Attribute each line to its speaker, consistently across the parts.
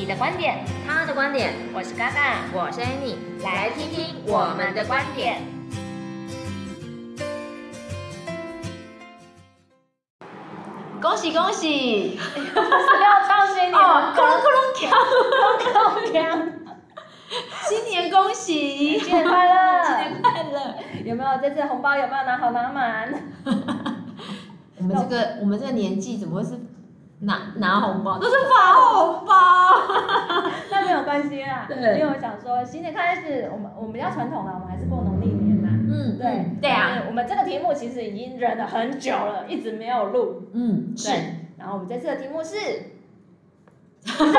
Speaker 1: 你的观点，他的观点，我是嘎嘎，我是 Annie，来听听我们的观点。恭喜恭喜！要唱新年哦，咕隆咕隆锵，咕隆咕隆锵！新年恭喜，新年快乐，新年快乐！有没有这次红包有没有拿好拿满？
Speaker 2: 我们这个我们这个年纪怎么会是？拿拿红包都是发红包，
Speaker 1: 那没有关系啦。对，因为我想说，新年开始，我们我们比较传统的，我们还是过农历年嘛。嗯，对，对啊。我们这个题目其实已经忍了很久了，一直没有录。嗯，对。然后我们这次的题目是，怎么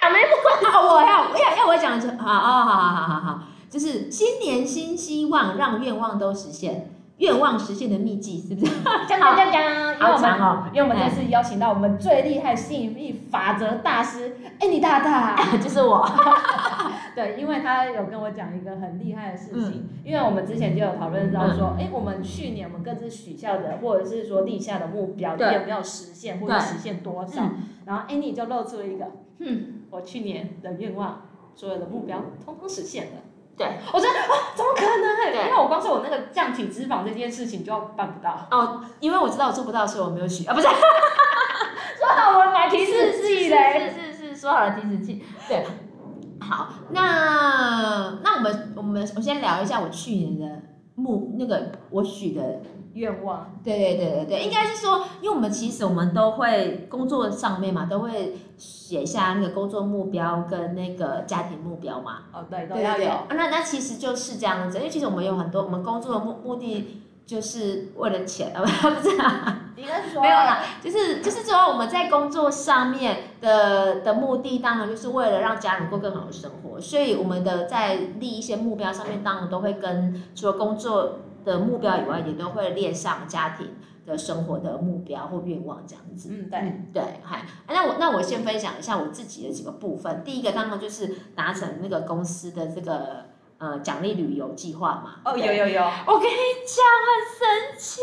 Speaker 1: 讲没不
Speaker 2: 我要要要我讲就好哦，好好好好好，就是新年新希望，让愿望都实现。愿望实现的秘籍是不是？
Speaker 1: 讲讲讲讲，好长哦！因为我们这次邀请到我们最厉害吸引力法则大师，哎，你大大，
Speaker 2: 就是我。
Speaker 1: 对，因为他有跟我讲一个很厉害的事情，因为我们之前就有讨论到说，哎，我们去年我们各自许下的或者是说立下的目标，你有没有实现或者实现多少？然后 Annie 就露出了一个，哼，我去年的愿望，所有的目标通通实现了。对，我觉得啊，怎么可能？对，因为我光是我那个降体脂肪这件事情就办不到。
Speaker 2: 哦，因为我知道我做不到，所以我没有许啊，不是。
Speaker 1: 说好我们买提示器嘞，
Speaker 2: 是是是，说好了提示器。对，好，那那我们我们我先聊一下我去年的目那个我许的。
Speaker 1: 愿望，
Speaker 2: 对对对对对，应该是说，因为我们其实我们都会工作上面嘛，都会写下那个工作目标跟那个家庭目标嘛。
Speaker 1: 哦，对，都要有。
Speaker 2: 那那其实就是这样子，因为其实我们有很多，我们工作的目目的就是为了钱啊，不是？
Speaker 1: 应该是说
Speaker 2: 没有啦，就是就是说我们在工作上面的的目的，当然就是为了让家人过更好的生活，所以我们的在立一些目标上面，当然都会跟除了工作。的目标以外，也都会列上家庭的生活的目标或愿望这样子。
Speaker 1: 嗯，对
Speaker 2: 对，嗨，那我那我先分享一下我自己的几个部分。第一个当然就是达成那个公司的这个呃奖励旅游计划嘛。
Speaker 1: 哦，有有有，
Speaker 2: 我跟你讲很神奇，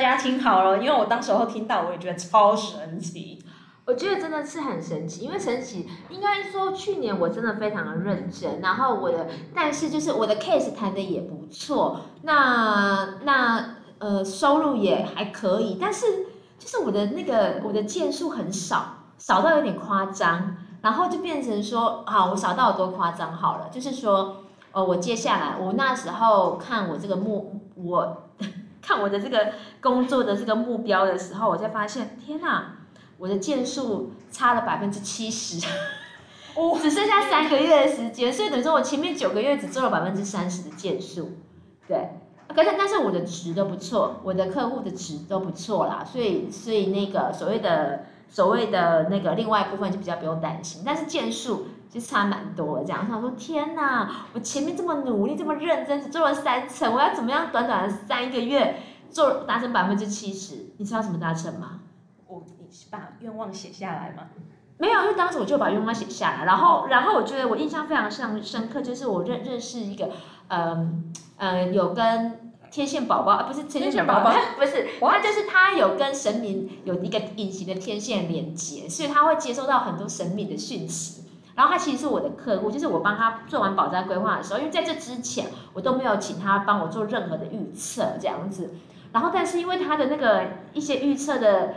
Speaker 1: 大家听好了，因为我当时候听到我也觉得超神奇。
Speaker 2: 我觉得真的是很神奇，因为神奇应该说去年我真的非常的认真，然后我的但是就是我的 case 谈的也不错，那那呃收入也还可以，但是就是我的那个我的件数很少，少到有点夸张，然后就变成说好，我少到有多夸张好了，就是说呃我接下来我那时候看我这个目我看我的这个工作的这个目标的时候，我才发现天哪！我的件数差了百分之七十，哦，只剩下三个月的时间，所以等于说我前面九个月只做了百分之三十的件数，对，可是但是我的值都不错，我的客户的值都不错啦，所以所以那个所谓的所谓的那个另外一部分就比较不用担心，但是件数就差蛮多的这样，我说天哪，我前面这么努力这么认真，只做了三成，我要怎么样短短的三个月做达成百分之七十？你知道怎么达成吗我你？
Speaker 1: 把愿望写下来吗？
Speaker 2: 没有，因为当时我就把愿望写下来，然后，然后我觉得我印象非常深深刻，就是我认认识一个，嗯、呃、嗯，有跟天线宝宝，不是天线宝宝，不是，他就是他有跟神明有一个隐形的天线连接，所以他会接收到很多神明的讯息。然后他其实是我的客户，就是我帮他做完保单规划的时候，因为在这之前我都没有请他帮我做任何的预测这样子。然后，但是因为他的那个一些预测的。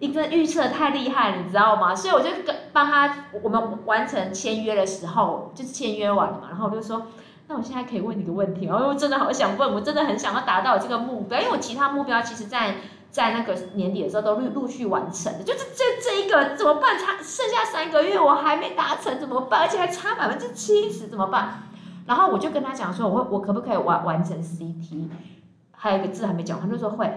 Speaker 2: 一个预测太厉害，你知道吗？所以我就跟帮他，我们完成签约的时候，就是签约完了嘛。然后我就说，那我现在可以问你个问题吗？我真的好想问，我真的很想要达到这个目标，因为我其他目标其实在在那个年底的时候都陆陆续完成的，就是这这一个怎么办？差剩下三个月我还没达成怎么办？而且还差百分之七十怎么办？然后我就跟他讲说，我会我可不可以完完成 CT？还有一个字还没讲，他就说会。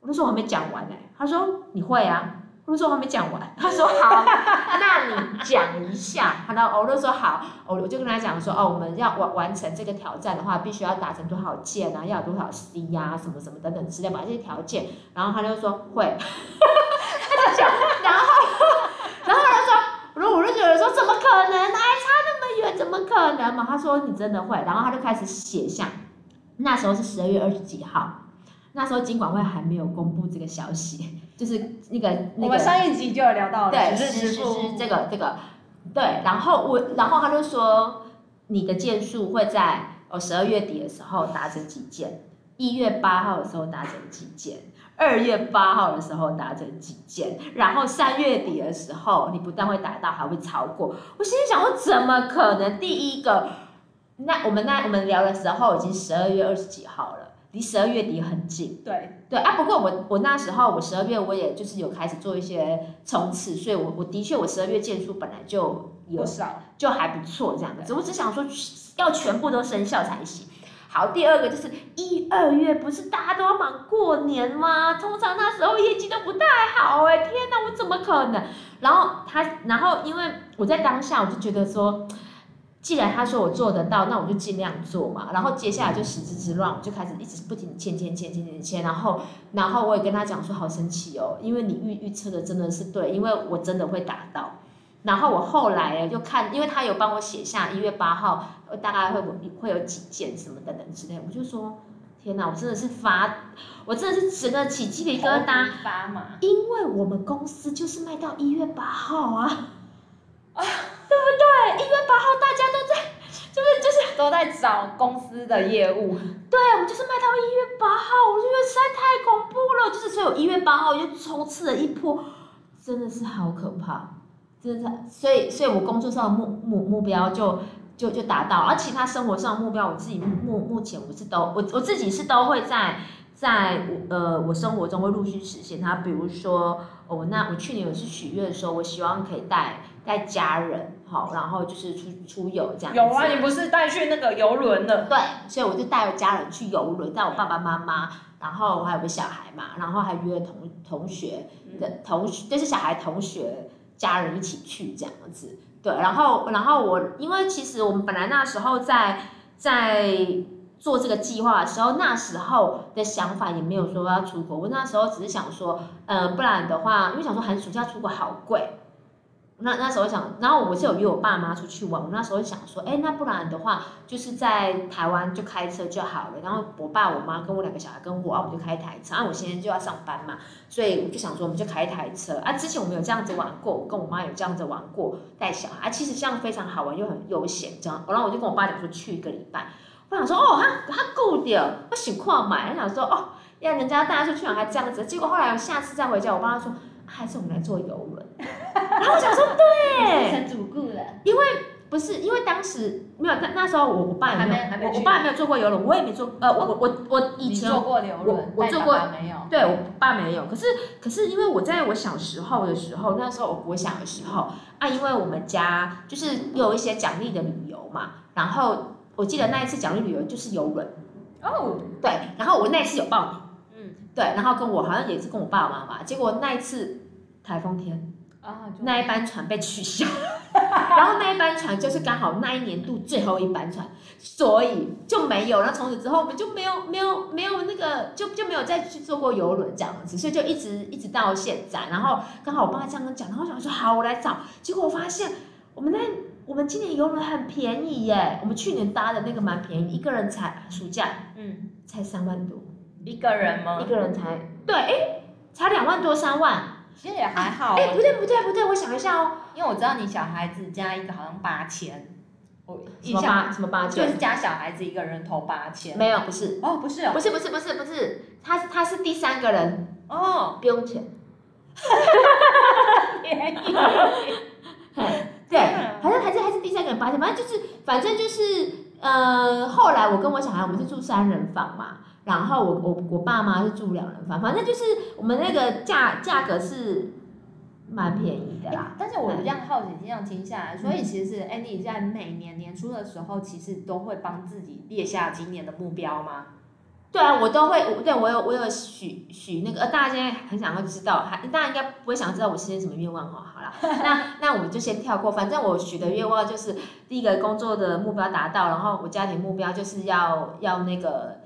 Speaker 2: 我就说我还没讲完呢、他说你会啊。我就说我还没讲完。他说好，那你讲一下。他说我就说好，我我就跟他讲说哦，我们要完完成这个挑战的话，必须要达成多少件啊，要有多少 C 呀、啊，什么什么等等之类，把这些条件。然后他就说会。他就讲，然后 然后他就说，然后我就觉得说怎么可能？还差那么远，怎么可能嘛？他说你真的会。然后他就开始写下，那时候是十二月二十几号，那时候金管会还没有公布这个消息。就是那个，那个、
Speaker 1: 我们上一集就有聊到了，
Speaker 2: 对，是是是这个这个，对，然后我，然后他就说，你的件数会在哦十二月底的时候达成几件，一月八号的时候达成几件，二月八号的时候达成几件，然后三月底的时候，你不但会达到，还会超过。我心里想说，怎么可能？第一个，那我们那我们聊的时候已经十二月二十几号了。离十二月底很近，
Speaker 1: 对
Speaker 2: 对啊。不过我我那时候我十二月我也就是有开始做一些冲刺，所以我我的确我十二月件数本来就有
Speaker 1: 少，
Speaker 2: 就还不错这样子。我只想说要全部都生效才行。好，第二个就是一二月不是大家都要忙过年吗？通常那时候业绩都不太好哎、欸，天哪，我怎么可能？然后他，然后因为我在当下我就觉得说。既然他说我做得到，那我就尽量做嘛。然后接下来就十之之乱，我就开始一直不停签签签签签签。然后，然后我也跟他讲说，好神奇哦，因为你预预测的真的是对，因为我真的会达到。然后我后来就看，因为他有帮我写下一月八号大概会会有几件什么等等之类，我就说天哪，我真的是发，我真的是整个起鸡皮疙瘩，
Speaker 1: 发嘛，
Speaker 2: 因为我们公司就是卖到一月八号啊。对不对？一月八号大家都在，就是就是
Speaker 1: 都在找公司的业务。
Speaker 2: 对，我们就是卖到一月八号，我就觉得实在太恐怖了。就是所以我一月八号就冲刺了一波，真的是好可怕，真的是。所以所以我工作上的目目目标就就就达到，而其他生活上的目标，我自己目目前我是都我我自己是都会在在我呃我生活中会陆续实现它。比如说我那我去年有次许愿的时候，我希望可以带。带家人好，然后就是出出游这样子。
Speaker 1: 有啊，你不是带去那个游轮的？
Speaker 2: 对，所以我就带了家人去游轮，带我爸爸妈妈，然后我还有个小孩嘛，然后还约同同学的同学，就是小孩同学家人一起去这样子。对，然后然后我因为其实我们本来那时候在在做这个计划的时候，那时候的想法也没有说要出国，我那时候只是想说，呃，不然的话，因为想说寒暑假出国好贵。那那时候想，然后我是有约我爸妈出去玩。我那时候想说，哎，那不然的话，就是在台湾就开车就好了。然后我爸、我妈跟我两个小孩跟我，啊，我们就开一台车。啊，我现在就要上班嘛，所以我就想说，我们就开一台车。啊，之前我们有这样子玩过，我跟我妈有这样子玩过，带小孩，其实这样非常好玩又很悠闲，这样。然后我就跟我爸讲说，去一个礼拜。我想说，哦，他他够掉，我想跨买。我想说，哦，要人家带他出去玩还这样子。结果后来我下次再回家，我爸说。还是我们来做游，然后我想
Speaker 1: 说对，
Speaker 2: 因为不是因为当时没有那那时候我我爸也没有，还没我我爸还没有坐过游轮，我也没坐，呃我我我我以前
Speaker 1: 坐过游轮，
Speaker 2: 我我坐过
Speaker 1: 没有，
Speaker 2: 对我爸没有，可是可是因为我在我小时候的时候，那时候我我小的时候啊，因为我们家就是有一些奖励的旅游嘛，然后我记得那一次奖励旅游就是游轮，
Speaker 1: 哦，
Speaker 2: 对，然后我那一次有报名。对，然后跟我好像也是跟我爸爸妈妈，结果那一次台风天，啊，那一班船被取消，然后那一班船就是刚好那一年度最后一班船，所以就没有。然后从此之后我们就没有没有没有那个就就没有再去坐过游轮这样子，所以就一直一直到现在。然后刚好我爸这样跟讲，然后我想说好，我来找。结果我发现我们那我们今年游轮很便宜耶，我们去年搭的那个蛮便宜，一个人才暑假嗯才三万多。
Speaker 1: 一个人吗？
Speaker 2: 一个人才对，哎，才两万多三万，
Speaker 1: 其实也还好。
Speaker 2: 哎，不对不对不对，我想一下哦，
Speaker 1: 因为我知道你小孩子加一个好像八千，
Speaker 2: 我什么八什么八千？
Speaker 1: 就是加小孩子一个人投八千。
Speaker 2: 没有，不是
Speaker 1: 哦，不是哦，
Speaker 2: 不是不是不是不是，他他是第三个人
Speaker 1: 哦，
Speaker 2: 不用钱，
Speaker 1: 便宜，
Speaker 2: 对，好像还是还是第三个人八千，反正就是反正就是呃，后来我跟我小孩我们是住三人房嘛。然后我我我爸妈是住两人房，反正就是我们那个价价格是蛮便宜的啦。
Speaker 1: 但是我这样好奇，这样听下来，所以其实 Annie 在每年年初的时候，其实都会帮自己列下今年的目标吗？
Speaker 2: 对啊，我都会，对我有我有许许那个，呃，大家现在很想要知道，还大家应该不会想知道我实现在什么愿望哈。好了，那那我们就先跳过，反正我许的愿望就是第一个工作的目标达到，然后我家庭目标就是要要那个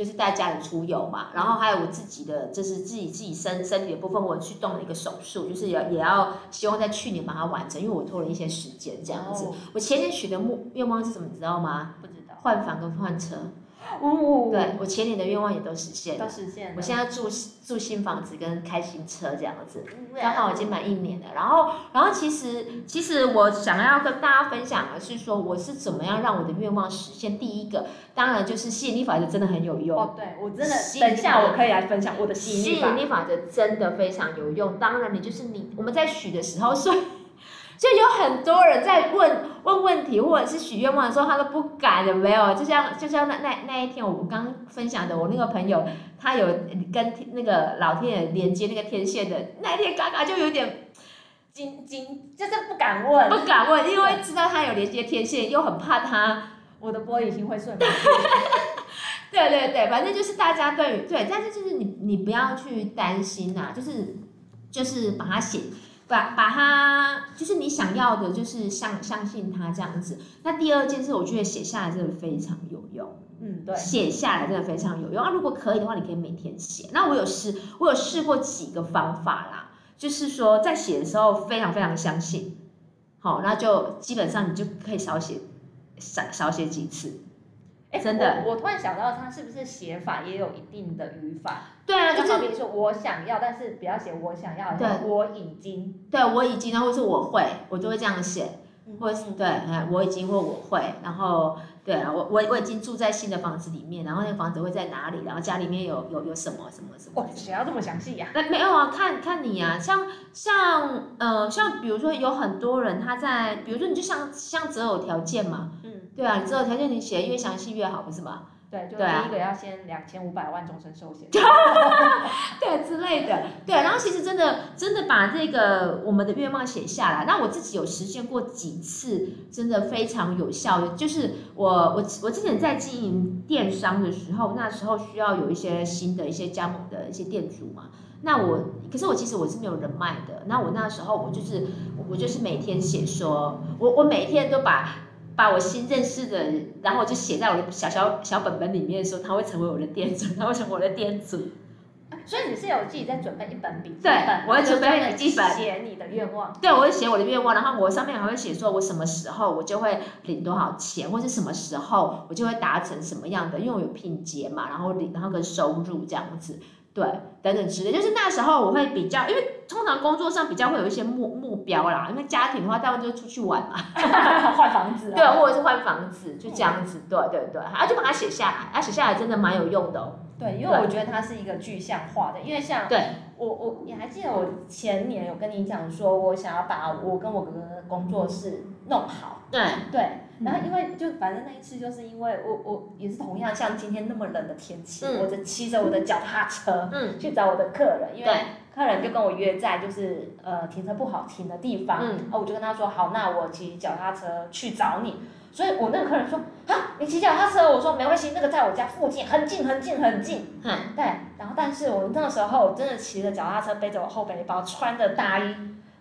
Speaker 2: 就是带家里出游嘛，然后还有我自己的就是自己自己身身体的部分，我去动了一个手术，就是也也要希望在去年把它完成，因为我拖了一些时间这样子。哦、我前年许的目愿望是什么，你知道吗？
Speaker 1: 不知道。
Speaker 2: 换房跟换车。
Speaker 1: 哦，
Speaker 2: 对，我前年的愿望也都实现了，
Speaker 1: 都实现了。
Speaker 2: 我现在住住新房子跟开新车这样子，刚好已经满一年了。然后，然后其实其实我想要跟大家分享的是说，我是怎么样让我的愿望实现。第一个，当然就是吸引力法则真的很有用。
Speaker 1: 哦，对，我真的，等一下我可以来分享我的吸引力法则。
Speaker 2: 吸引力法则真的非常有用。当然，你就是你，我们在许的时候说。就有很多人在问问问题，或者是许愿望的时候，他都不敢，有没有？就像就像那那那一天，我们刚分享的，我那个朋友，他有跟那个老天爷连接那个天线的那一天，嘎嘎就有点惊惊，就是不敢问，不敢问，因为知道他有连接天线，又很怕他
Speaker 1: 我的玻璃心会碎。
Speaker 2: 对对对，反正就是大家对对，但是就是你你不要去担心呐、啊，就是就是把它写。把把它，就是你想要的，就是相相信它这样子。那第二件事，我觉得写下来真的非常有用。
Speaker 1: 嗯，对，
Speaker 2: 写下来真的非常有用。啊，如果可以的话，你可以每天写。那我有试，我有试过几个方法啦，就是说在写的时候非常非常相信，好，那就基本上你就可以少写少少写几次。
Speaker 1: 哎，真的我，我突然想到，他是不是写法也有一定的语法？
Speaker 2: 对啊，
Speaker 1: 就比如说我想要，但是不要写我想要，对，我已经，
Speaker 2: 对我已经，然后是我会，我就会这样写，或者是对，我已经或我会，然后对啊，我我我已经住在新的房子里面，然后那个房子会在哪里？然后家里面有有有什么什么什么？
Speaker 1: 哦，写要这么详细呀？
Speaker 2: 那没有啊，看看你啊，像像呃像比如说有很多人他在，比如说你就像像择偶条件嘛。嗯对啊，你择偶条件你写越详细越好，不是吗？
Speaker 1: 对，就第一个要先两千五百万终身寿险，
Speaker 2: 对之类的。对，然后其实真的真的把这个我们的愿望写下来，那我自己有实现过几次，真的非常有效的。就是我我我之前在经营电商的时候，那时候需要有一些新的一些加盟的一些店主嘛，那我可是我其实我是没有人脉的，那我那时候我就是我就是每天写说，我我每天都把。把我新认识的人，然后我就写在我的小小小本本里面，说他会成为我的店主，他会成为我的店主。
Speaker 1: 所以你是有自己在准备一本笔记本，
Speaker 2: 对，我会准备笔记本
Speaker 1: 写你的愿望。
Speaker 2: 对，我会写我的愿望，然后我上面还会写说我什么时候我就会领多少钱，或是什么时候我就会达成什么样的，因为我有拼接嘛，然后领然后跟收入这样子。对，等等之类，就是那时候我会比较，因为通常工作上比较会有一些目目标啦，因为家庭的话，大部分就是出去玩嘛，
Speaker 1: 换房子，
Speaker 2: 对，或者是换房子，就这样子，对对对，啊，就把它写下来，啊，写下来真的蛮有用的哦。
Speaker 1: 对，因为我觉得它是一个具象化的，因为像
Speaker 2: 对。
Speaker 1: 我我你还记得我前年有跟你讲说，我想要把我跟我哥哥的工作室弄好，
Speaker 2: 对。
Speaker 1: 对。然后因为就反正那一次就是因为我我也是同样像今天那么冷的天气，嗯、我就骑着我的脚踏车，嗯，去找我的客人，因为客人就跟我约在就是呃停车不好停的地方，嗯，我就跟他说好，那我骑脚踏车去找你，所以我那个客人说啊，你骑脚踏车，我说没关系，那个在我家附近，很近很近很近，嗯，对，然后但是我那个时候真的骑着脚踏车，背着我后背包，穿着大衣，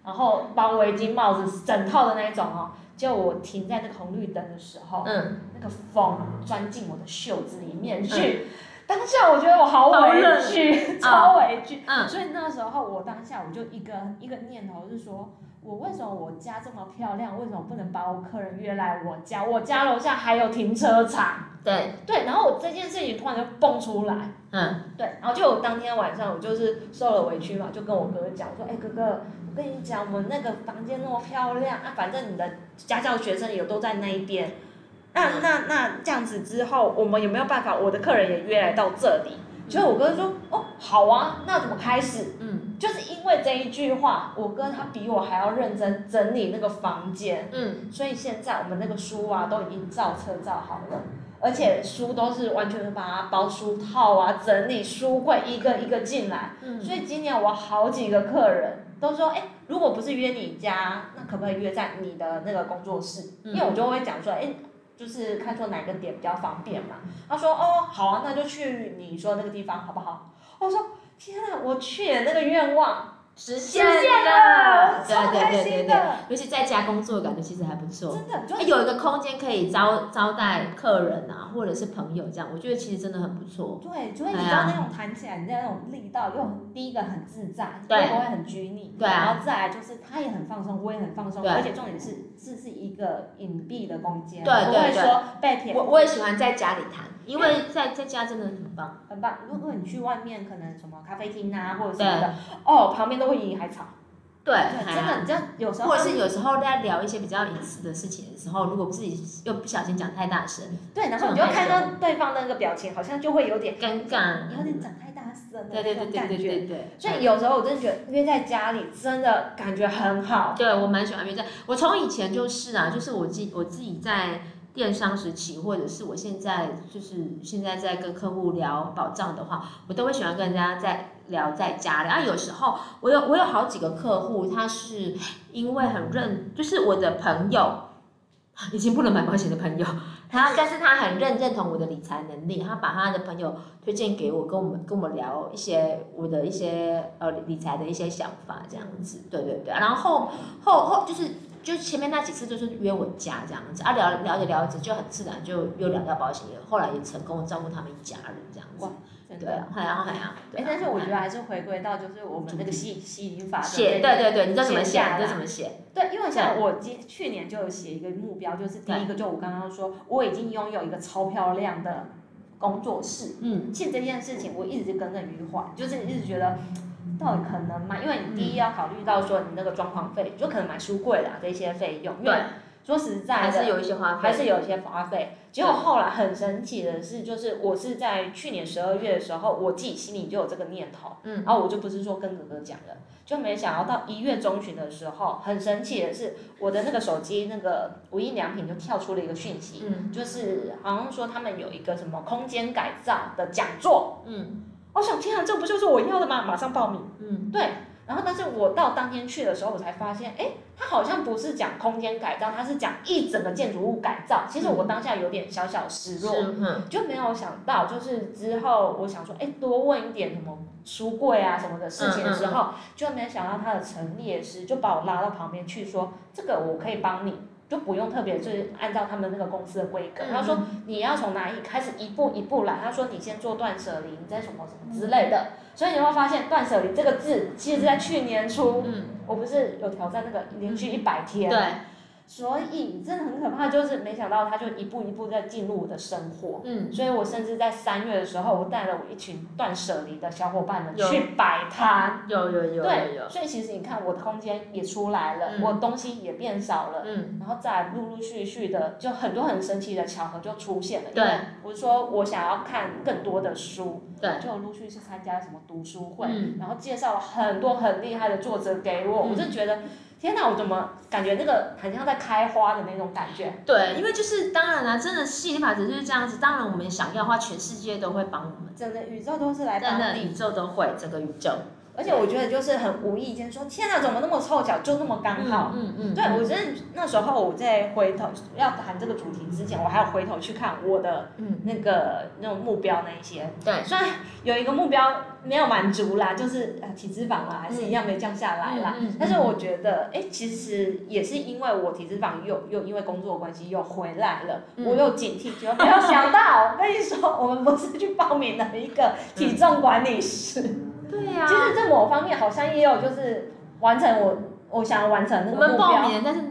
Speaker 1: 然后包围巾、帽子，整套的那一种哦。就我停在那个红绿灯的时候，嗯，那个风钻进我的袖子里面去，嗯、当下我觉得我好委屈，超委屈，嗯，所以那时候我当下我就一个一个念头是说，我为什么我家这么漂亮，为什么不能把我客人约来我家？我家楼下还有停车场，
Speaker 2: 对。
Speaker 1: 对，然后我这件事情突然就蹦出来，嗯，对，然后就我当天晚上我就是受了委屈嘛，就跟我哥哥讲说，哎、欸、哥哥。我跟你讲，我们那个房间那么漂亮啊，反正你的家教学生也都在那一边。那那那这样子之后，我们有没有办法？我的客人也约来到这里。所以我哥说，哦，好啊，那怎么开始？嗯，就是因为这一句话，我哥他比我还要认真整理那个房间。嗯，所以现在我们那个书啊，都已经照册照好了，而且书都是完全把它包书套啊，整理书柜一个一个进来。嗯，所以今年我好几个客人。都说哎，如果不是约你家，那可不可以约在你的那个工作室？嗯、因为我就会讲说，哎，就是看说哪个点比较方便嘛。他说哦好啊，那就去你说那个地方好不好？我说天啊，我去的那个愿望。
Speaker 2: 实现了，
Speaker 1: 对对对对对，
Speaker 2: 尤其在家工作，感觉其实还不错。
Speaker 1: 真的，
Speaker 2: 就有一个空间可以招招待客人啊，或者是朋友这样，我觉得其实真的很不错。
Speaker 1: 对，所以你知道那种弹起来，你那种力道又第一个很自在，
Speaker 2: 对，
Speaker 1: 不会很拘泥。
Speaker 2: 对啊。
Speaker 1: 然后再来就是他也很放松，我也很放松，而且重点是这是一个隐蔽的空
Speaker 2: 间，对。
Speaker 1: 不会说被填。
Speaker 2: 我我也喜欢在家里弹，因为在在家真的很棒，
Speaker 1: 很棒。如果你去外面，可能什么咖啡厅啊，或者什么的，哦，旁边都会比你还吵。
Speaker 2: 对，
Speaker 1: 真的，你这样有时候，
Speaker 2: 或者是有时候在聊一些比较隐私的事情的时候，如果自己又不小心讲太大声，
Speaker 1: 对，然后你就看到对方的那个表情，好像就会有点
Speaker 2: 尴尬，
Speaker 1: 有点讲太大声，
Speaker 2: 对对对对对对对。
Speaker 1: 所以有时候我真的觉得约在家里真的感觉很好。
Speaker 2: 对，我蛮喜欢约在，我从以前就是啊，就是我自我自己在电商时期，或者是我现在就是现在在跟客户聊保障的话，我都会喜欢跟人家在。聊在家里，然后有时候我有我有好几个客户，他是因为很认，就是我的朋友，已经不能买保险的朋友，他但是他很认认同我的理财能力，他把他的朋友推荐给我，跟我们跟我们聊一些我的一些呃理财的一些想法这样子，对对对，然后后后就是就前面那几次就是约我家这样子，啊聊聊着聊着就很自然就又聊到保险，后来也成功照顾他们一家人这样子。对啊，还要还要。哎，
Speaker 1: 但是我觉得还是回归到就是我们那个吸吸引法
Speaker 2: 写，对对对，你知道怎么写？你知道怎么写？
Speaker 1: 对，因为像我今去年就有写一个目标，就是第一个就我刚刚说，我已经拥有一个超漂亮的工作室。嗯。其实这件事情我一直耿耿于怀，就是一直觉得到底可能吗？因为你第一要考虑到说你那个装潢费，就可能买书柜啦这些费用。
Speaker 2: 对。
Speaker 1: 说实在
Speaker 2: 还是有一些花费，
Speaker 1: 还是有一些花费。结果后来很神奇的是，就是我是在去年十二月的时候，我自己心里就有这个念头，嗯，然后我就不是说跟哥哥讲了，就没想到到一月中旬的时候，很神奇的是，我的那个手机那个无印良品就跳出了一个讯息，嗯，就是好像说他们有一个什么空间改造的讲座，嗯，我想天啊，这不就是我要的吗？马上报名，嗯，对。然后，但是我到当天去的时候，我才发现，哎，他好像不是讲空间改造，他是讲一整个建筑物改造。其实我当下有点小小失落，嗯、就没有想到，就是之后我想说，哎，多问一点什么书柜啊什么的事情的时候，嗯嗯嗯、就没想到他的陈列师就把我拉到旁边去说，这个我可以帮你。就不用特别就是按照他们那个公司的规格，他说你要从哪里开始一步一步来，他说你先做断舍离，你再什么什么之类的，所以你会发现断舍离这个字，其实是在去年初，我不是有挑战那个连续一百天。对。所以真的很可怕，就是没想到他就一步一步在进入我的生活。嗯，所以我甚至在三月的时候，我带了我一群断舍离的小伙伴们去摆摊。
Speaker 2: 有有有。
Speaker 1: 对，所以其实你看，我的空间也出来了，我东西也变少了。嗯。然后再陆陆续续的，就很多很神奇的巧合就出现了。对。我说我想要看更多的书。对。就陆续去参加什么读书会，然后介绍了很多很厉害的作者给我，我就觉得。天哪，我怎么感觉那个很像在开花的那种感觉？
Speaker 2: 对，因为就是当然啦，真的吸引力法则就是这样子。当然，我们想要的话，全世界都会帮我们。
Speaker 1: 整个宇宙都是来
Speaker 2: 帮的，宇宙都会，整个宇宙。
Speaker 1: 而且我觉得就是很无意间说，天哪，怎么那么凑巧，就那么刚好。嗯嗯。嗯嗯对，我真的那时候我在回头要谈这个主题之前，我还要回头去看我的那个、嗯、那种目标那一些。对。虽然有一个目标没有满足啦，就是呃体脂肪啦，还是一样没降下来啦。嗯嗯、但是我觉得，哎、欸，其实也是因为我体脂肪又又因为工作关系又回来了，嗯、我又警惕，就没有想到，我跟你说，我们不是去报名了一个体重管理师。嗯
Speaker 2: 对呀，
Speaker 1: 其实在某方面好像也有，就是完成我我想要完成那个目标。
Speaker 2: 我们报名，但是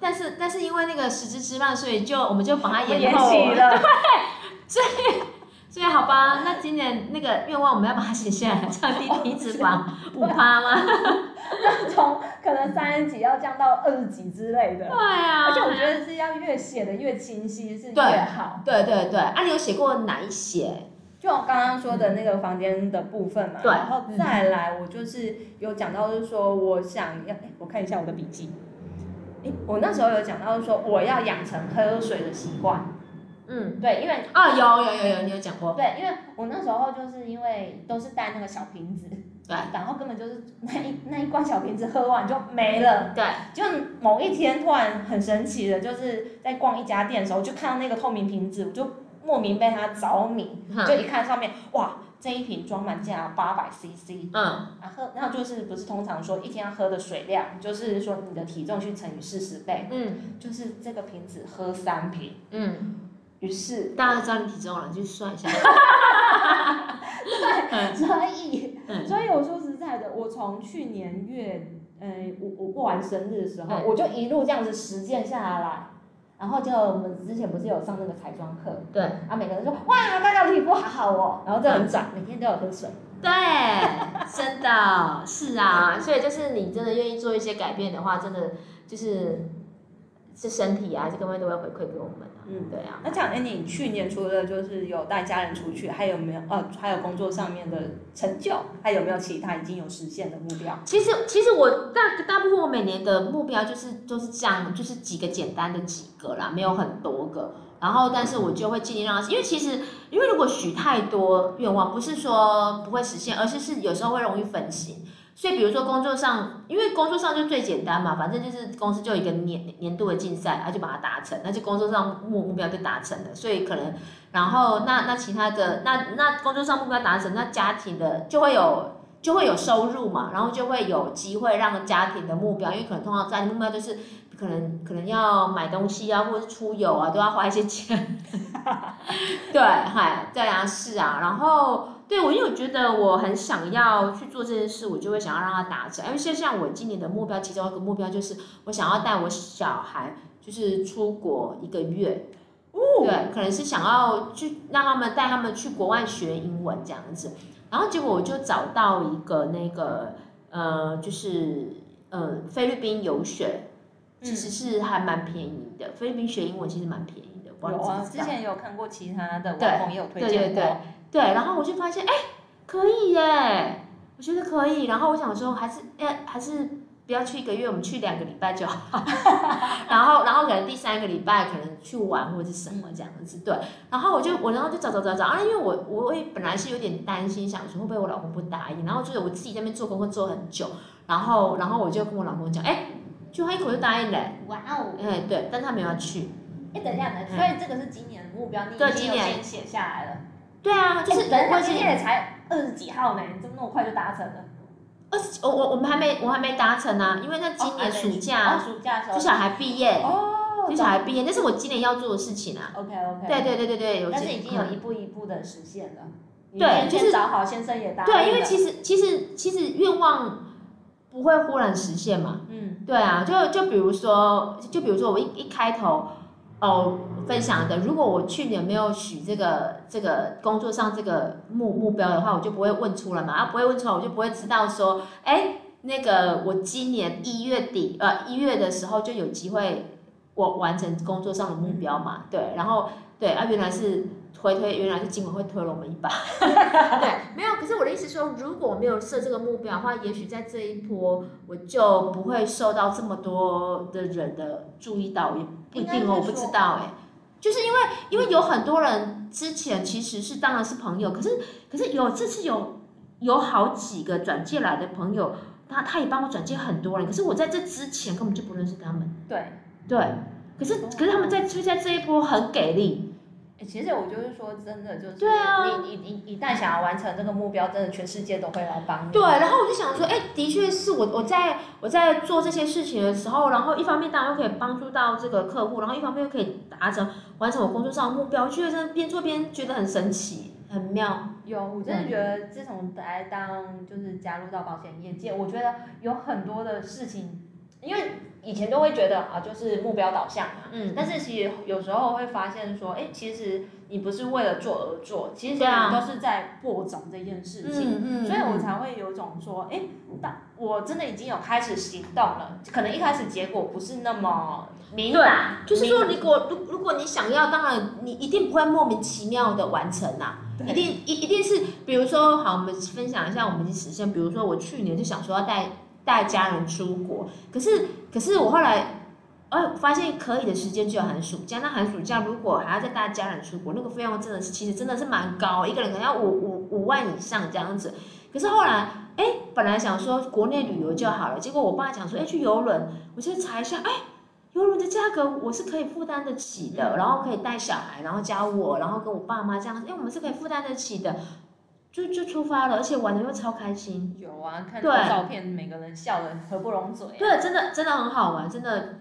Speaker 2: 但是但是因为那个实支之慢，所以就我们就把它延后 了。对，所以所以好吧，那今年那个愿望我们要把它写下来，降低体脂肪五趴吗？
Speaker 1: 那从可能三十几要降到二十几之类的。
Speaker 2: 对啊，
Speaker 1: 而且我觉得是要越写的越清晰是越好。
Speaker 2: 对对对，啊，你有写过哪一些？
Speaker 1: 就我刚刚说的那个房间的部分嘛，然后再来，我就是有讲到，就是说我想要，我看一下我的笔记，我那时候有讲到，就是说我要养成喝水的习惯，嗯，对，因为
Speaker 2: 啊、哦，有有有有，你有讲过，
Speaker 1: 对，因为我那时候就是因为都是带那个小瓶子，
Speaker 2: 对，
Speaker 1: 然后根本就是那一那一罐小瓶子喝完就没了。
Speaker 2: 对，
Speaker 1: 就某一天突然很神奇的，就是在逛一家店的时候，就看到那个透明瓶子，我就莫名被它着迷，
Speaker 2: 嗯、
Speaker 1: 就一看上面，哇，这一瓶装满竟然八百 CC，
Speaker 2: 嗯，
Speaker 1: 然后那就是不是通常说一天要喝的水量，就是说你的体重去乘以四十倍，
Speaker 2: 嗯，
Speaker 1: 就是这个瓶子喝三瓶，
Speaker 2: 嗯，
Speaker 1: 于是
Speaker 2: 大家都知道你体重了，你去算一下。
Speaker 1: 对，所以，所以我说实在的，我从去年月，呃，我我过完生日的时候，我就一路这样子实践下来，然后就我们之前不是有上那个彩妆课，
Speaker 2: 对，
Speaker 1: 然后每个人说哇，大家的皮肤好好哦，然后就很转，每天都有喝水，
Speaker 2: 对，真的是啊，所以就是你真的愿意做一些改变的话，真的就是是身体啊，这各方面都会回馈给我们。嗯，对啊。
Speaker 1: 那这样，哎，你去年除了就是有带家人出去，还有没有呃，还有工作上面的成就，还有没有其他已经有实现的目标？
Speaker 2: 其实，其实我大大部分我每年的目标就是都、就是这样，就是几个简单的几个啦，没有很多个。然后，但是我就会尽量让，因为其实，因为如果许太多愿望，不是说不会实现，而是是有时候会容易分心。所以，比如说工作上，因为工作上就最简单嘛，反正就是公司就一个年年度的竞赛，他就把它达成，那就工作上目目标就达成了。所以可能，然后那那其他的，那那工作上目标达成，那家庭的就会有就会有收入嘛，然后就会有机会让家庭的目标，因为可能通常家庭目标就是可能可能要买东西啊，或者是出游啊，都要花一些钱。对，嗨，对啊，是啊，然后。对，我因为我觉得我很想要去做这件事，我就会想要让它达成。因为像像我今年的目标，其中一个目标就是我想要带我小孩，就是出国一个月。哦。对，可能是想要去让他们带他们去国外学英文这样子。然后结果我就找到一个那个呃，就是呃菲律宾游学，其实是还蛮便宜的。菲律宾学英文其实蛮便宜的。
Speaker 1: 有啊，之前有看过其他的网红也有推荐
Speaker 2: 过。对对对对。然后我就发现，哎，可以耶，我觉得可以。然后我想说，还是，哎，还是不要去一个月，我们去两个礼拜就好。然后，然后可能第三个礼拜可能去玩或者是什么这样子。对，然后我就我然后就找找找找啊，因为我我也本来是有点担心，想说会不会我老公不答应。然后就是我自己在那边做功课做很久，然后然后我就跟我老公讲，哎，就他一口就答应了。
Speaker 1: 哇哦！
Speaker 2: 哎，对，但他没有要去。
Speaker 1: 哎，等一下，所以这个是今年的目标，你已经有先写下来了。
Speaker 2: 对啊，就是
Speaker 1: 等下今天也才二十几号呢，你怎么那么快就达成了？
Speaker 2: 二十，我我我们还没我还没达成呢，因为那今年暑假，
Speaker 1: 暑假的时候，
Speaker 2: 就小孩毕业哦，就小孩毕业，那是我今年要做的事情啊。
Speaker 1: OK OK。
Speaker 2: 对对对对对，
Speaker 1: 但是已经有一步一步的实现了。
Speaker 2: 对，就是
Speaker 1: 找好先生也答应。
Speaker 2: 对，因为其实其实其实愿望不会忽然实现嘛。嗯。对啊，就就比如说，就比如说我一一开头。哦，分享的。如果我去年没有许这个这个工作上这个目目标的话，我就不会问出来嘛。啊，不会问出来，我就不会知道说，哎，那个我今年一月底呃一月的时候就有机会我完成工作上的目标嘛。对，然后对啊，原来是。回推原来是今晚会推了我们一把，对，没有。可是我的意思说，如果我没有设这个目标的话，也许在这一波我就不会受到这么多的人的注意到，也不一定哦，我不知道哎。就是因为因为有很多人之前其实是当然是朋友，可是可是有这次有有好几个转介来的朋友，他他也帮我转介很多人，可是我在这之前根本就不认识他们。
Speaker 1: 对
Speaker 2: 对，可是可是他们在就在这一波很给力。
Speaker 1: 其实我就是说，真的就是，
Speaker 2: 对啊，
Speaker 1: 你你你一旦想要完成这个目标，真的全世界都会来帮你。
Speaker 2: 对，然后我就想说，哎，的确是我我在我在做这些事情的时候，然后一方面当然又可以帮助到这个客户，然后一方面又可以达成完成我工作上的目标，我觉得真的边做边觉得很神奇，很妙。
Speaker 1: 有，我真的觉得自从来当就是加入到保险业界，我觉得有很多的事情，因为。以前都会觉得啊，就是目标导向嘛，嗯，但是其实有时候会发现说，哎，其实你不是为了做而做，其实你都是在播种这件事情，嗯嗯，所以我才会有种说，哎，但我真的已经有开始行动了，可能一开始结果不是那么明朗，
Speaker 2: 就是说，如果如如果你想要，当然你一定不会莫名其妙的完成呐，一定一一定是，比如说，好，我们分享一下我们已经实现，比如说我去年就想说要带。带家人出国，可是可是我后来，呃，发现可以的时间只有寒暑假。那寒暑假如果还要再带家人出国，那个费用真的是其实真的是蛮高，一个人可能要五五五万以上这样子。可是后来哎，本来想说国内旅游就好了，结果我爸讲说，哎，去游轮，我就查一下，哎，游轮的价格我是可以负担得起的，然后可以带小孩，然后加我，然后跟我爸妈这样，因为我们是可以负担得起的，就就出发了，而且玩的又超开心。
Speaker 1: 有啊，看那照片，每个人笑的合不拢嘴。
Speaker 2: 对，真的真的很好玩，真的。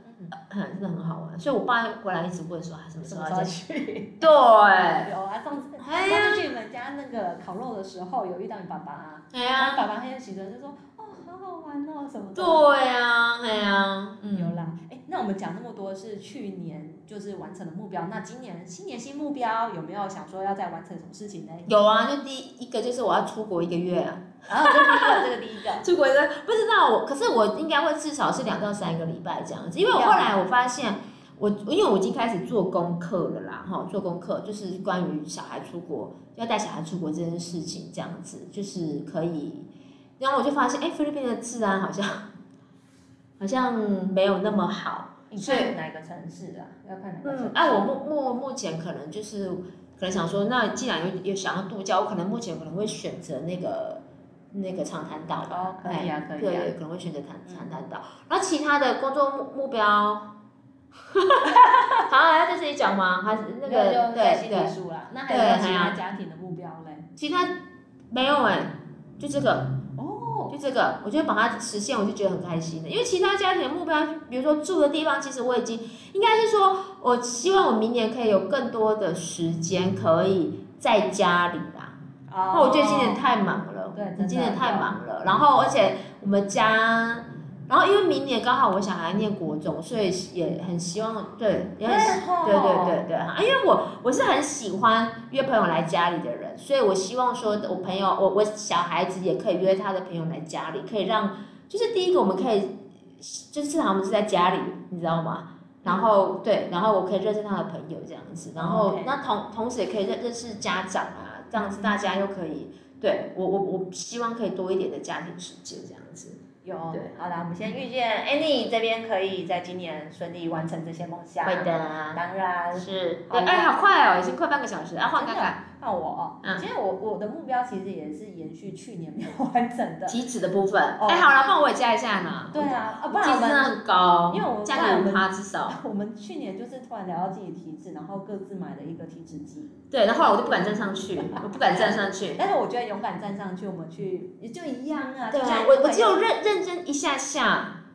Speaker 2: 很真的很好玩，所以我爸回来一直问说，什么时候要去？对，
Speaker 1: 有啊，上次上次去你们家那个烤肉的时候，有遇到你爸爸，啊
Speaker 2: 哎呀，
Speaker 1: 爸爸很喜欢，就说哦，好好玩哦，什么的。
Speaker 2: 对呀，哎呀，嗯，
Speaker 1: 有啦。哎，那我们讲那么多是去年就是完成的目标，那今年新年新目标有没有想说要再完成什么事情呢？
Speaker 2: 有啊，就第一个就是我要出国一个月啊。
Speaker 1: 然 后这第一个，这个第一个
Speaker 2: 出国的不知道我，可是我应该会至少是两到三个礼拜这样子，因为我后来我发现，我因为我已经开始做功课了啦，哈，做功课就是关于小孩出国要带小孩出国这件事情，这样子就是可以，然后我就发现，哎，菲律宾的治安好像好像没有那么好，
Speaker 1: 所以哪个城市啊？要看哪个城市？
Speaker 2: 嗯，哎，我目目目前可能就是可能想说，那既然有有想要度假，我可能目前可能会选择那个。那个长滩岛
Speaker 1: 吧，可以啊，可以啊，
Speaker 2: 对，可能会选择长长滩岛。然后其他的工作目目标，好，要在这里讲吗？还是那个对对
Speaker 1: 对，那还有其他家庭的目标嘞？
Speaker 2: 其他没有哎，就这个哦，就这个，我觉得把它实现，我就觉得很开心的。因为其他家庭的目标，比如说住的地方，其实我已经应该是说，我希望我明年可以有更多的时间可以在家里啦。哦，我觉得今年太忙了。
Speaker 1: 对，
Speaker 2: 今年太忙了，然后而且我们家，然后因为明年刚好我小孩念国中，所以也很希望，对，也很对对对对啊，因为我我是很喜欢约朋友来家里的人，所以我希望说我朋友我我小孩子也可以约他的朋友来家里，可以让就是第一个我们可以就是至少我们是在家里，你知道吗？然后对，然后我可以认识他的朋友这样子，然后那同同时也可以认认识家长啊，这样子大家又可以。对我我我希望可以多一点的家庭时间这样子。
Speaker 1: 有，好啦，我们先预见 Annie 这边可以在今年顺利完成这些梦想。
Speaker 2: 会的，
Speaker 1: 当然
Speaker 2: 是。对，哎，好快哦，已经快半个小时，啊，换看看。
Speaker 1: 换我哦，嗯，其实我我的目标其实也是延续去年没有完成的。
Speaker 2: 体脂的部分，哎，好了，帮我也加一下呢。
Speaker 1: 对啊，啊，
Speaker 2: 不然我们很高，
Speaker 1: 因为我们
Speaker 2: 加个五趴至少。
Speaker 1: 我们去年就是突然聊到自己体脂，然后各自买了一个体脂机。
Speaker 2: 对，然后后来我就不敢站上去，我不敢站上去。
Speaker 1: 但是我觉得勇敢站上去，我们去也就一样啊。
Speaker 2: 对啊，我我只有认认真一下下，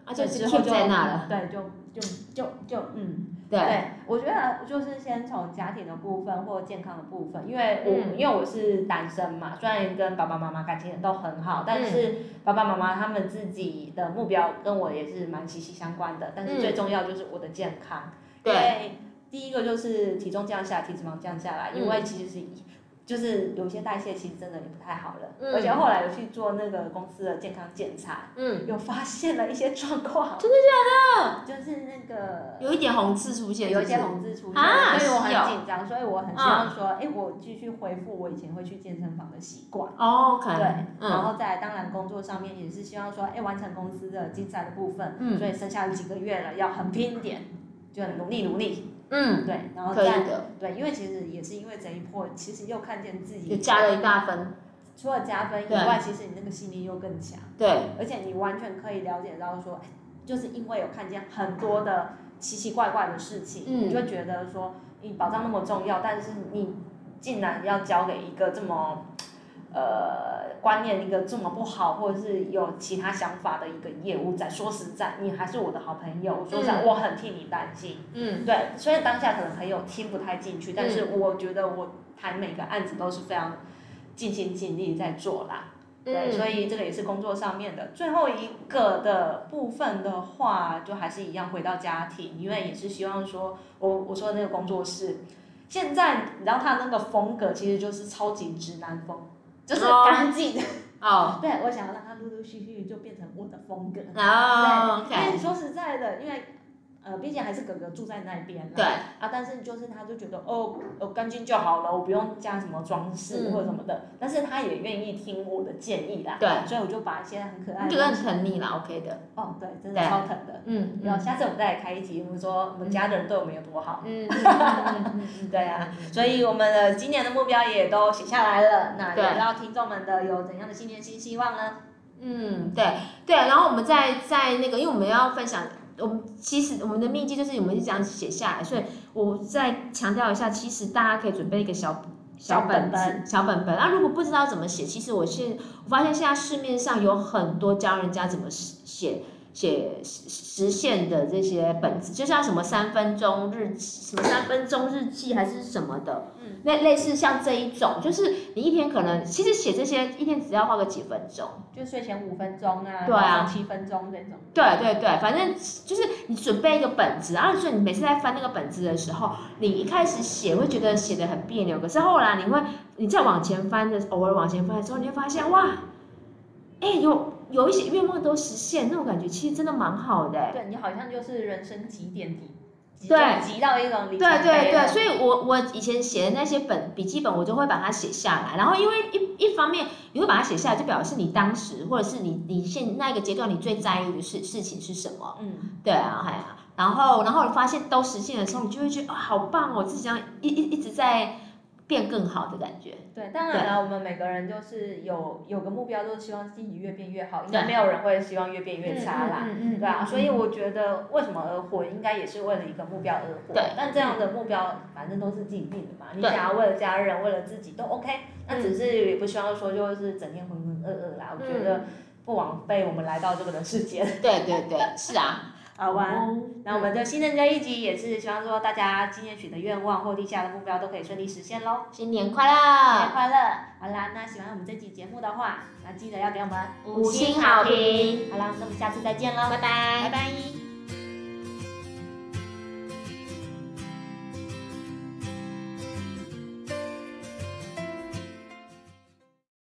Speaker 2: 啊，就之后就在那了。
Speaker 1: 对，就就就就嗯。
Speaker 2: 对，
Speaker 1: 对，我觉得就是先从家庭的部分或健康的部分，因为我、嗯、因为我是单身嘛，虽然跟爸爸妈妈感情都很好，但是爸爸妈妈他们自己的目标跟我也是蛮息息相关的，但是最重要就是我的健康，因为，第一个就是体重降下来，体脂肪降下来，因为其实是。就是有些代谢其实真的也不太好了，嗯、而且后来有去做那个公司的健康检查，嗯，有发现了一些状况。
Speaker 2: 真的假的？
Speaker 1: 就是那个
Speaker 2: 有一点红字出现是是，
Speaker 1: 有一些红字出现，啊、所以我很紧张，所以我很希望说，哎、我继续恢复我以前会去健身房的习惯。
Speaker 2: 哦，OK。
Speaker 1: 对，嗯、然后再当然工作上面也是希望说，哎、欸，完成公司的竞赛的部分，嗯，所以剩下几个月了，要很拼一点，就很努力努力。嗯，对，然后再对，因为其实也是因为这一波，其实又看见自己
Speaker 2: 就加了一大分，
Speaker 1: 除了加分以外，其实你那个信念又更强。
Speaker 2: 对，
Speaker 1: 而且你完全可以了解到说，就是因为有看见很多的奇奇怪怪的事情，嗯，你就觉得说，你保障那么重要，但是你竟然要交给一个这么。呃，观念一个这么不好，或者是有其他想法的一个业务在。说实在，你还是我的好朋友，说实在，我很替你担心。嗯，对，虽然当下可能朋友听不太进去，但是我觉得我谈每个案子都是非常尽心尽力在做啦。对，所以这个也是工作上面的。最后一个的部分的话，就还是一样回到家庭，因为也是希望说，我我说的那个工作室，现在你知道他那个风格其实就是超级直男风。就是干净哦，对，我想要让它陆陆续续就变成我的风格。哦，对，因为说实在的，因为。呃，毕竟还是哥哥住在那边，对啊，但是就是他就觉得哦，哦干净就好了，我不用加什么装饰或者什么的，嗯、但是他也愿意听我的建议啦，对，所以我就把一些很可爱的，
Speaker 2: 觉得很疼你啦，OK 的，
Speaker 1: 哦，对，真的超疼的，嗯，然后下次我们再来开一集，我们说我们家的人对我们有多好，嗯，对啊，所以我们的今年的目标也都写下来了，那也不知道听众们的有怎样的新年新希望呢？
Speaker 2: 嗯，对对，然后我们在在那个，因为我们要分享，我们其实我们的秘籍就是我们是这样写下来，所以我再强调一下，其实大家可以准备一个小小本子小本本。那、啊、如果不知道怎么写，其实我现我发现现在市面上有很多教人家怎么写。写实现的这些本子，就像什么三分钟日记，什么三分钟日记还是什么的，嗯，那类似像这一种，就是你一天可能其实写这些一天只要花个几分钟，
Speaker 1: 就睡前五分钟啊，
Speaker 2: 对啊，
Speaker 1: 七分钟这种，
Speaker 2: 对对对，反正就是你准备一个本子，然后所以你每次在翻那个本子的时候，你一开始写会觉得写的很别扭，可是后来你会你再往前翻的，偶尔往前翻的时候，你会发现哇，哎有。有一些愿望都实现，那种感觉其实真的蛮好的。
Speaker 1: 对，你好像就是人生极点底，
Speaker 2: 对，
Speaker 1: 集到一种
Speaker 2: 对对对，所以我我以前写的那些本笔记本，我就会把它写下来。然后因为一一方面你会把它写下来，就表示你当时或者是你你现那个阶段你最在意的事事情是什么？嗯，对啊，还啊，然后然后你发现都实现的时候，你就会觉得啊、哦，好棒哦，自己这样一一一直在。变更好的感觉。
Speaker 1: 对，当然了，我们每个人就是有有个目标，都是希望自己越变越好。应该没有人会希望越变越差啦，对啊。所以我觉得，为什么而活，应该也是为了一个目标而活。
Speaker 2: 对。
Speaker 1: 但这样的目标，反正都是自己定的嘛。你想要为了家人，为了自己都 OK。那只是也不希望说就是整天浑浑噩噩啦。我觉得不枉费我们来到这个人世间。
Speaker 2: 对对对，是啊。
Speaker 1: 好玩，那我们的新的这一集也是希望说大家今年许的愿望或立下的目标都可以顺利实现喽。
Speaker 2: 新年快乐！
Speaker 1: 新年快乐！好啦，那喜欢我们这期节目的话，那记得要给我们
Speaker 2: 五星好评。
Speaker 1: 好啦，那我们下次再见喽，
Speaker 2: 拜拜，
Speaker 1: 拜拜。